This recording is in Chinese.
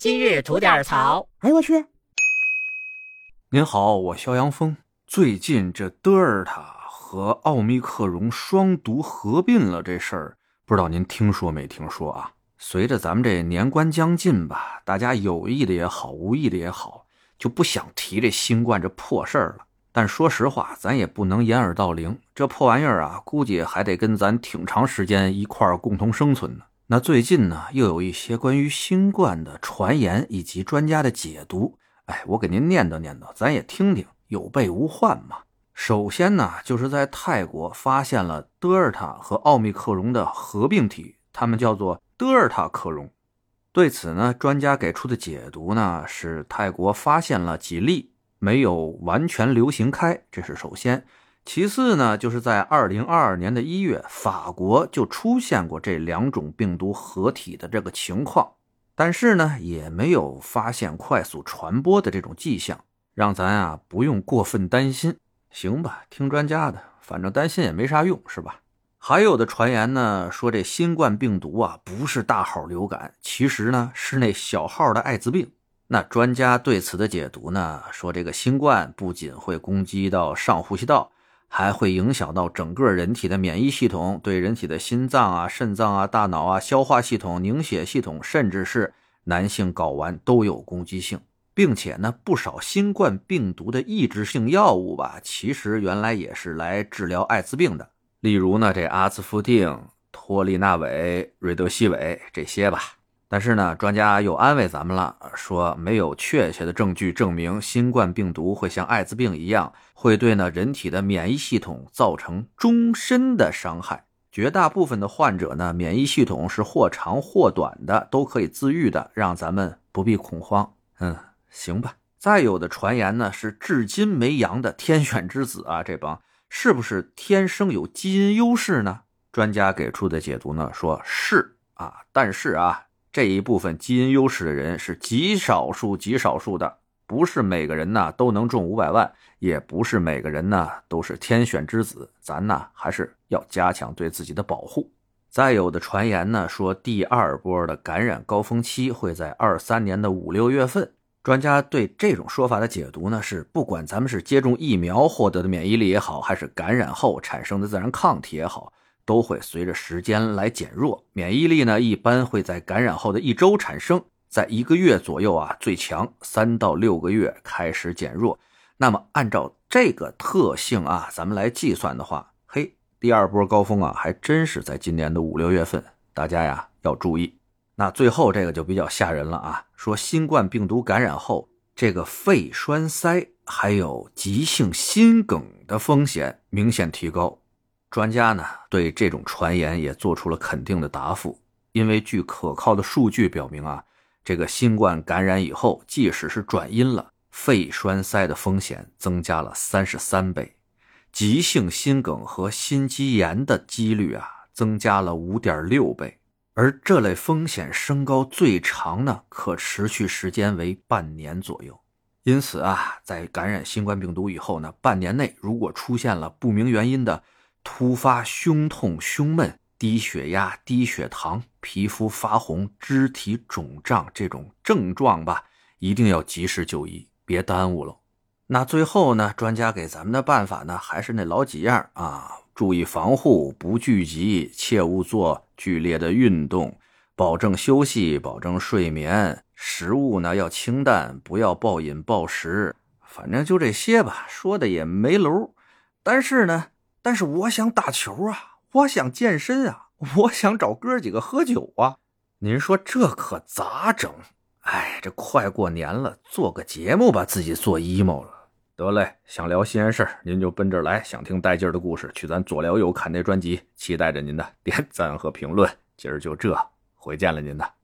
今日吐点槽。哎呦我去！您好，我肖阳峰。最近这德尔塔和奥密克戎双毒合并了这事儿，不知道您听说没听说啊？随着咱们这年关将近吧，大家有意的也好，无意的也好，就不想提这新冠这破事儿了。但说实话，咱也不能掩耳盗铃，这破玩意儿啊，估计还得跟咱挺长时间一块儿共同生存呢。那最近呢，又有一些关于新冠的传言以及专家的解读，哎，我给您念叨念叨，咱也听听，有备无患嘛。首先呢，就是在泰国发现了德尔塔和奥密克戎的合并体，它们叫做德尔塔克戎。对此呢，专家给出的解读呢是泰国发现了几例，没有完全流行开，这是首先。其次呢，就是在二零二二年的一月，法国就出现过这两种病毒合体的这个情况，但是呢，也没有发现快速传播的这种迹象，让咱啊不用过分担心。行吧，听专家的，反正担心也没啥用，是吧？还有的传言呢，说这新冠病毒啊不是大号流感，其实呢是那小号的艾滋病。那专家对此的解读呢，说这个新冠不仅会攻击到上呼吸道。还会影响到整个人体的免疫系统，对人体的心脏啊、肾脏啊、大脑啊、消化系统、凝血系统，甚至是男性睾丸都有攻击性，并且呢，不少新冠病毒的抑制性药物吧，其实原来也是来治疗艾滋病的，例如呢，这阿兹夫定、托利纳韦、瑞德西韦这些吧。但是呢，专家又安慰咱们了，说没有确切的证据证明新冠病毒会像艾滋病一样，会对呢人体的免疫系统造成终身的伤害。绝大部分的患者呢，免疫系统是或长或短的，都可以自愈的，让咱们不必恐慌。嗯，行吧。再有的传言呢，是至今没阳的天选之子啊，这帮是不是天生有基因优势呢？专家给出的解读呢，说是啊，但是啊。这一部分基因优势的人是极少数、极少数的，不是每个人呢都能中五百万，也不是每个人呢都是天选之子。咱呢还是要加强对自己的保护。再有的传言呢说，第二波的感染高峰期会在二三年的五六月份。专家对这种说法的解读呢是，不管咱们是接种疫苗获得的免疫力也好，还是感染后产生的自然抗体也好。都会随着时间来减弱，免疫力呢一般会在感染后的一周产生，在一个月左右啊最强，三到六个月开始减弱。那么按照这个特性啊，咱们来计算的话，嘿，第二波高峰啊还真是在今年的五六月份，大家呀要注意。那最后这个就比较吓人了啊，说新冠病毒感染后，这个肺栓塞还有急性心梗的风险明显提高。专家呢对这种传言也做出了肯定的答复，因为据可靠的数据表明啊，这个新冠感染以后，即使是转阴了，肺栓塞的风险增加了三十三倍，急性心梗和心肌炎的几率啊增加了五点六倍，而这类风险升高最长呢，可持续时间为半年左右。因此啊，在感染新冠病毒以后呢，半年内如果出现了不明原因的，突发胸痛、胸闷、低血压、低血糖、皮肤发红、肢体肿胀这种症状吧，一定要及时就医，别耽误了。那最后呢，专家给咱们的办法呢，还是那老几样啊：注意防护，不聚集，切勿做剧烈的运动，保证休息，保证睡眠。食物呢要清淡，不要暴饮暴食。反正就这些吧，说的也没楼。但是呢。但是我想打球啊，我想健身啊，我想找哥几个喝酒啊。您说这可咋整？哎，这快过年了，做个节目把自己做 emo 了。得嘞，想聊新鲜事儿，您就奔这儿来；想听带劲儿的故事，去咱左聊右侃那专辑。期待着您的 点赞和评论。今儿就这，回见了您的。